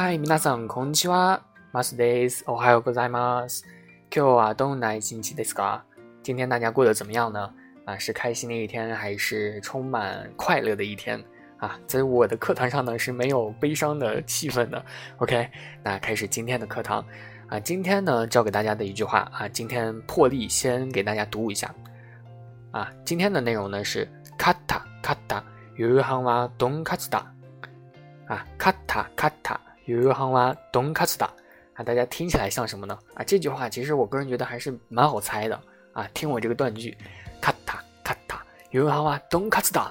嗨，皆さんこんにちは。マスです。おはようございます。今日はどんな一日ですか？今天大家过得怎么样呢？啊，是开心的一天，还是充满快乐的一天？啊，在我的课堂上呢是没有悲伤的气氛的。OK，那开始今天的课堂。啊，今天呢教给大家的一句话啊，今天破例先给大家读一下。啊，今天的内容呢是カタカタ夕飯はドンカツだ。啊，カタカタ 夕飯はドンカツだ。啊，大家听起来像什么呢？啊，这句话其实我个人觉得还是蛮好猜的。啊，听我这个断句，カタカタ夕飯はドンカツだ。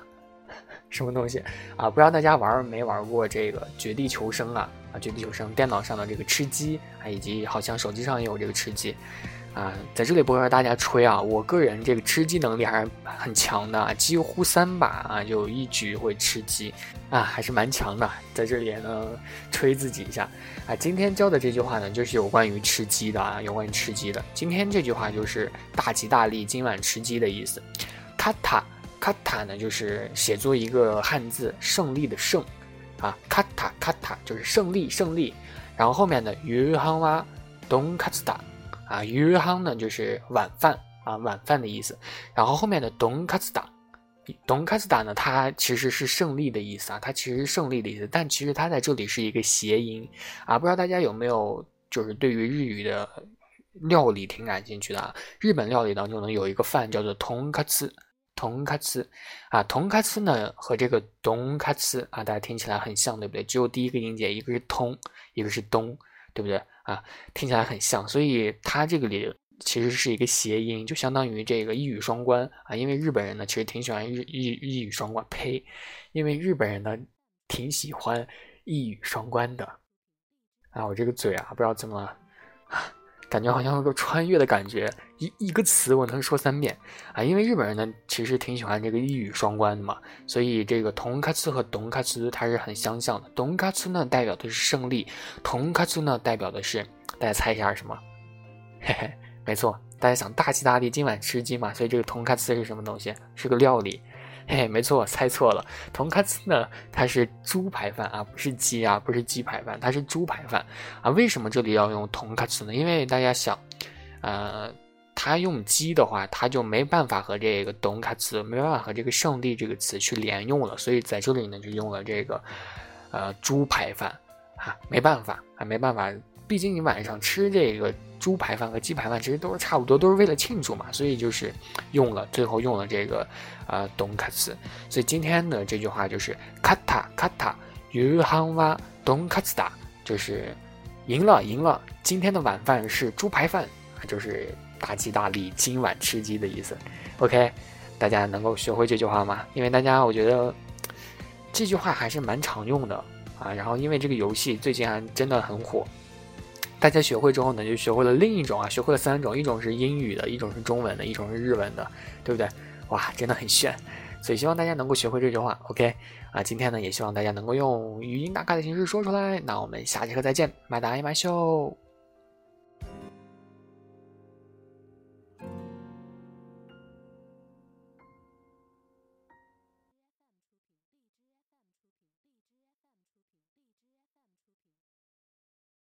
什么东西啊？不知道大家玩没玩过这个《绝地求生》啊？啊，《绝地求生》电脑上的这个吃鸡啊，以及好像手机上也有这个吃鸡 啊。在这里不和大家吹啊，我个人这个吃鸡能力还是很强的，几乎三把啊就一局会吃鸡啊，还是蛮强的。在这里呢，吹自己一下啊。今天教的这句话呢，就是有关于吃鸡的啊，有关于吃鸡的。今天这句话就是大吉大利，今晚吃鸡的意思。卡塔。卡塔呢，就是写作一个汉字“胜利”的“胜”，啊，卡塔卡塔就是胜利胜利。然后后面的鱼汤哇东卡斯达，啊，鱼汤呢就是晚饭啊，晚饭的意思。然后后面的东卡斯达，东卡斯达呢，它其实是胜利的意思啊，它其实是胜利的意思，但其实它在这里是一个谐音啊。不知道大家有没有就是对于日语的料理挺感兴趣的啊？日本料理当中呢有一个饭叫做通卡斯。同卡斯啊，同卡斯呢和这个东卡斯啊，大家听起来很像，对不对？只有第一个音节，一个是通，一个是东，对不对啊？听起来很像，所以它这个里其实是一个谐音，就相当于这个一语双关啊。因为日本人呢，其实挺喜欢日一一语双关，呸！因为日本人呢挺喜欢一语双关的啊。我这个嘴啊，不知道怎么了。感觉好像有个穿越的感觉，一一个词我能说三遍啊！因为日本人呢，其实挺喜欢这个一语双关的嘛，所以这个同卡茨和东卡茨它是很相像的。东卡茨呢代表的是胜利，同卡茨呢代表的是，大家猜一下是什么？嘿嘿，没错，大家想大吉大利，今晚吃鸡嘛，所以这个同卡茨是什么东西？是个料理。嘿，没错，猜错了。同卡斯呢，它是猪排饭啊，不是鸡啊，不是鸡排饭，它是猪排饭啊。为什么这里要用同卡斯呢？因为大家想，呃，他用鸡的话，他就没办法和这个同卡斯，没办法和这个胜利这个词去连用了，所以在这里呢，就用了这个呃猪排饭啊，没办法啊，没办法，毕竟你晚上吃这个。猪排饭和鸡排饭其实都是差不多，都是为了庆祝嘛，所以就是用了最后用了这个呃东卡斯，所以今天的这句话就是卡塔卡塔约翰哇东卡斯达，就是赢了赢了，今天的晚饭是猪排饭，就是大吉大利，今晚吃鸡的意思。OK，大家能够学会这句话吗？因为大家我觉得这句话还是蛮常用的啊，然后因为这个游戏最近还真的很火。大家学会之后呢，就学会了另一种啊，学会了三种，一种是英语的，一种是中文的，一种是日文的，对不对？哇，真的很炫！所以希望大家能够学会这句话，OK？啊，今天呢，也希望大家能够用语音打卡的形式说出来。那我们下节课再见，马达马秀。